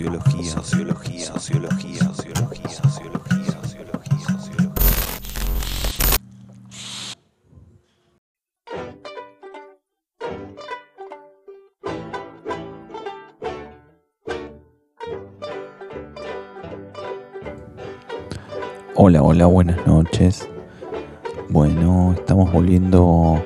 sociología, sociología, sociología, sociología, sociología, sociología, sociología. Hola, hola, buenas noches. Bueno, estamos volviendo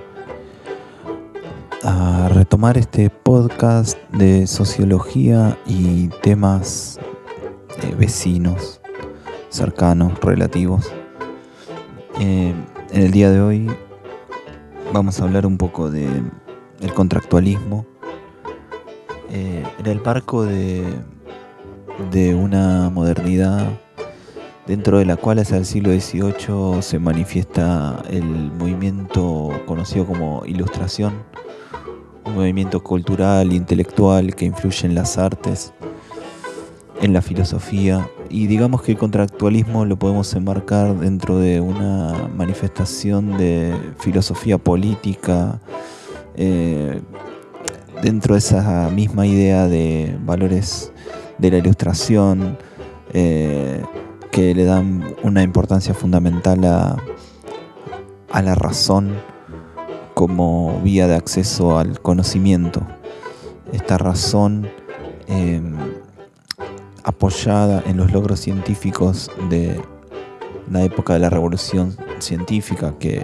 a retomar este podcast de sociología y temas eh, vecinos, cercanos, relativos. Eh, en el día de hoy vamos a hablar un poco de el contractualismo eh, en el marco de, de una modernidad dentro de la cual hacia el siglo XVIII se manifiesta el movimiento conocido como ilustración, un movimiento cultural, intelectual que influye en las artes, en la filosofía. Y digamos que el contractualismo lo podemos enmarcar dentro de una manifestación de filosofía política, eh, dentro de esa misma idea de valores de la ilustración, eh, que le dan una importancia fundamental a, a la razón como vía de acceso al conocimiento. Esta razón em, apoyada en los logros científicos de la época de la revolución científica que,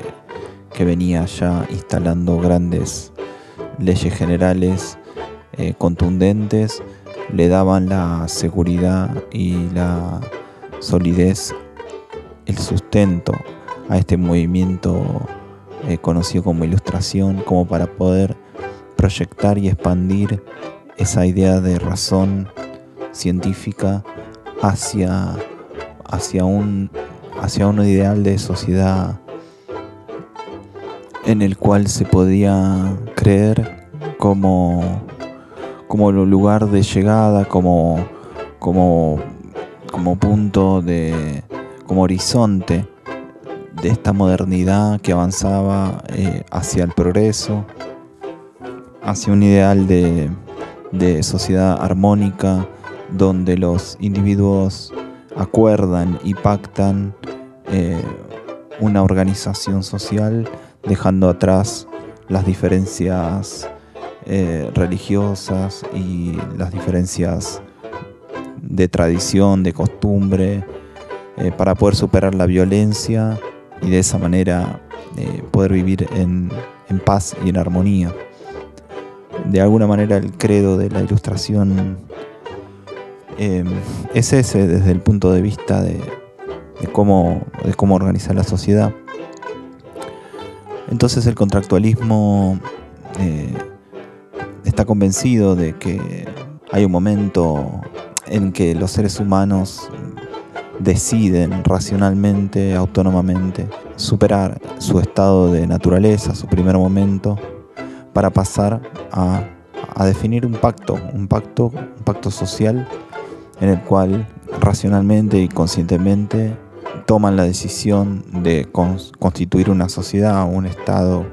que venía ya instalando grandes leyes generales eh, contundentes, le daban la seguridad y la solidez, el sustento a este movimiento eh, conocido como ilustración, como para poder proyectar y expandir esa idea de razón científica hacia, hacia, un, hacia un ideal de sociedad en el cual se podía creer como, como lugar de llegada, como, como como punto de, como horizonte de esta modernidad que avanzaba eh, hacia el progreso, hacia un ideal de, sociedad armónica donde los individuos acuerdan y pactan eh, una organización social dejando atrás las diferencias eh, religiosas y las diferencias de tradición, de costumbre, para poder superar la violencia y de esa manera eh, poder vivir en, paz y en armonía. De alguna manera el credo de la ilustración em, es ese desde el punto de vista de, cómo, de cómo organizar la sociedad. Entonces el contractualismo eh, está convencido de que hay un momento en que los seres humanos deciden racionalmente, autónomamente, superar su estado de naturaleza, su primer momento, para pasar a, definir un pacto, un pacto, un pacto social en el cual racionalmente y conscientemente toman la decisión de constituir una sociedad, un estado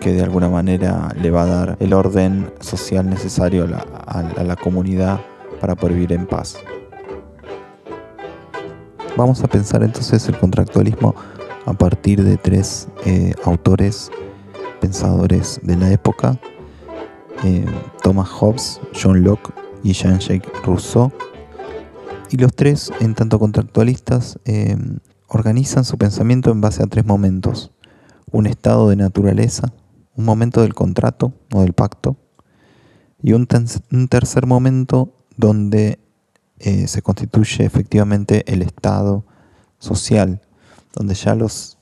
que de alguna manera le va a dar el orden social necesario a la comunidad para poder vivir en paz. Vamos a pensar entonces el contractualismo a partir de tres eh, autores pensadores de la época, eh, Thomas Hobbes, John Locke y Jean-Jacques Rousseau. Y los tres, en tanto contractualistas, eh, organizan su pensamiento en base a tres momentos. Un estado de naturaleza, un momento del contrato o del pacto, y un tercer momento donde eh, se constituye efectivamente el Estado social, donde ya los,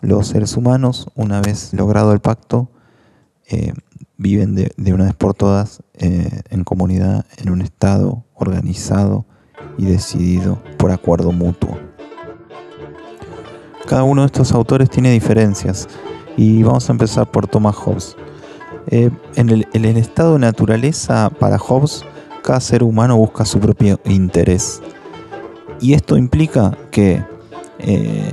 los seres humanos, una vez logrado el pacto, eh, viven de, una vez por todas eh, en comunidad, en un Estado organizado y decidido por acuerdo mutuo. Cada uno de estos autores tiene diferencias y vamos a empezar por Thomas Hobbes. en, el, en el estado de naturaleza, para Hobbes, cada ser humano busca su propio interés. Y esto implica que eh,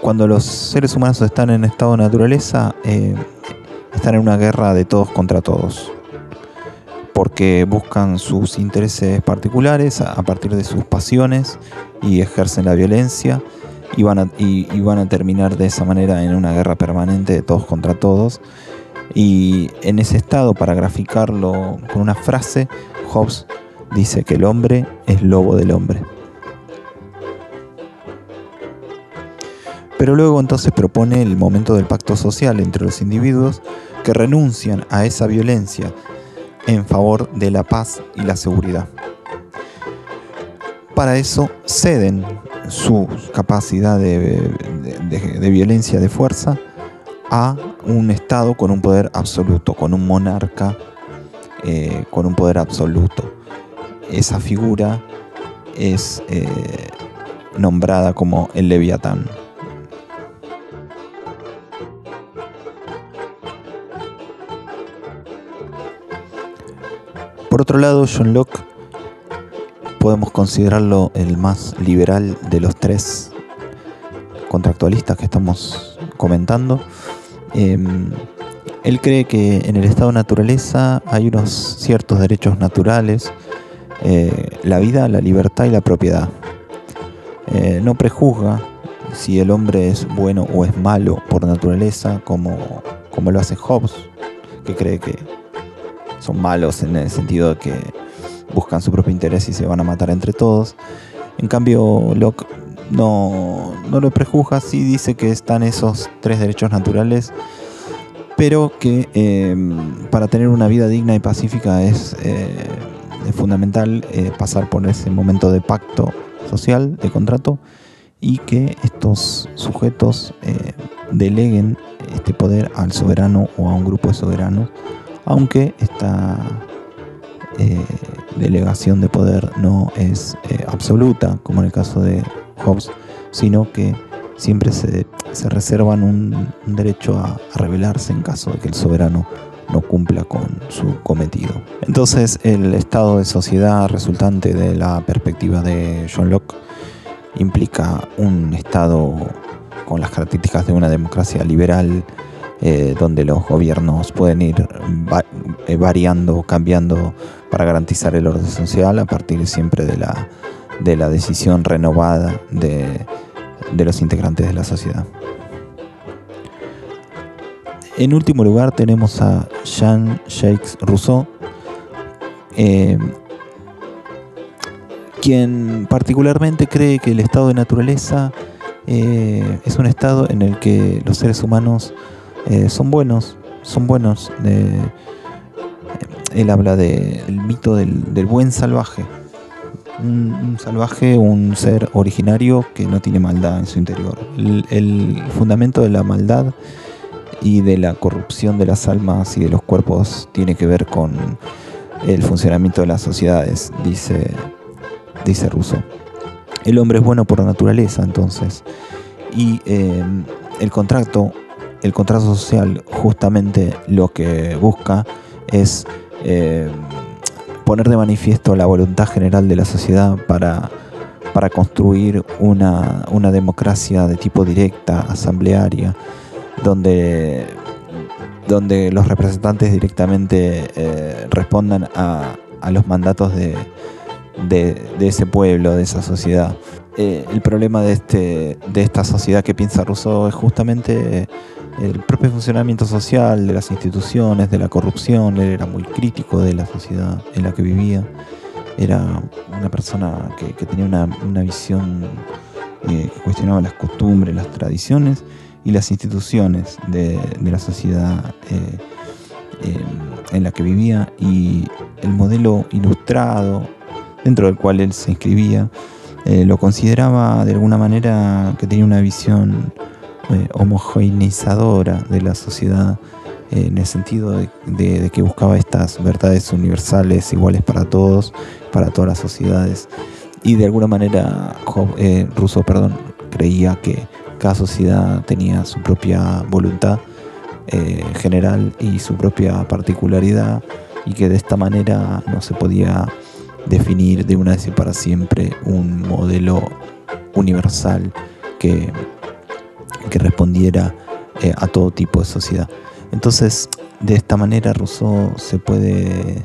cuando los seres humanos están en estado de naturaleza, eh, están en una guerra de todos contra todos. porque buscan sus intereses particulares a partir de sus pasiones y ejercen la violencia y van a, y, van a terminar de esa manera en una guerra permanente de todos contra todos. Y en ese estado, para graficarlo con una frase, Hobbes dice que el hombre es lobo del hombre. Pero luego entonces propone el momento del pacto social entre los individuos que renuncian a esa violencia en favor de la paz y la seguridad. Para eso ceden su capacidad de, violencia, de fuerza, a un Estado con un poder absoluto, con un monarca eh, con un poder absoluto. Esa figura es eh, nombrada como el Leviatán. Por otro lado, John Locke podemos considerarlo el más liberal de los tres contractualistas que estamos comentando. Em, él cree que en el estado de naturaleza hay unos ciertos derechos naturales, eh, la vida, la libertad y la propiedad. Eh, no prejuzga si el hombre es bueno o es malo por naturaleza, como, como lo hace Hobbes, que cree que son malos en el sentido de que buscan su propio interés y se van a matar entre todos. En cambio, Locke no, lo prejuzga, sí dice que están esos tres derechos naturales, pero que em, para tener una vida digna y pacífica es, eh, fundamental eh, pasar por ese momento de pacto social, de contrato, y que estos sujetos eh, deleguen este poder al soberano o a un grupo de soberanos aunque esta delegación de poder no es absoluta, como en el caso de Hobbes, sino que siempre se, reservan un, derecho a, rebelarse en caso de que el soberano no cumpla con su cometido. Entonces el estado de sociedad resultante de la perspectiva de John Locke implica un estado con las características de una democracia liberal eh, donde los gobiernos pueden ir eh, variando, cambiando para garantizar el orden social a partir siempre de la, de la decisión renovada de, los integrantes de la sociedad. En último lugar tenemos a Jean-Jacques Rousseau, eh, quien particularmente cree que el estado de naturaleza es un estado en el que los seres humanos eh, son buenos, son buenos. él habla del mito del, buen salvaje. Un, salvaje, un ser originario que no tiene maldad en su interior. El, fundamento de la maldad y de la corrupción de las almas y de los cuerpos tiene que ver con el funcionamiento de las sociedades, dice, dice. El hombre es bueno por naturaleza, entonces. Y eh, el contrato el contrato social justamente lo que busca es eh, poner de manifiesto la voluntad general de la sociedad para, para construir una, democracia de tipo directa, asamblearia, donde, donde los representantes directamente eh, respondan a, los mandatos de, ese pueblo, de esa sociedad. Eh, el problema de, este, de esta sociedad que piensa Rousseau es justamente el propio funcionamiento social de las instituciones, de la corrupción. Él era muy crítico de la sociedad en la que vivía. Era una persona que, tenía una, visión eh, que cuestionaba las costumbres, las tradiciones y las instituciones de, la sociedad eh, eh, en la que vivía y el modelo ilustrado dentro del cual él se inscribía lo consideraba de alguna manera que tenía una visión eh, homogeneizadora de la sociedad eh, en el sentido de, que buscaba estas verdades universales iguales para todos, para todas las sociedades. Y de alguna manera eh, Rousseau perdón, creía que cada sociedad tenía su propia voluntad general y su propia particularidad y que de esta manera no se podía definir de una vez y para siempre un modelo universal que que respondiera eh, a todo tipo de sociedad. Entonces, de esta manera Rousseau se puede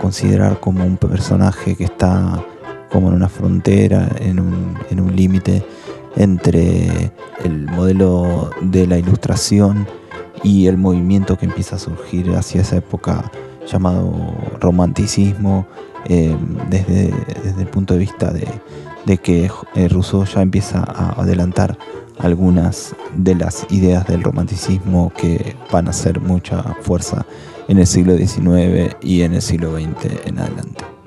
considerar como un personaje que está como en una frontera, en un, límite entre el modelo de la ilustración y el movimiento que empieza a surgir hacia esa época llamado romanticismo, eh, desde, el punto de vista de, de que eh, Rousseau ya empieza a adelantar algunas de las ideas del romanticismo que van a hacer mucha fuerza en el siglo XIX y en el siglo XX en adelante.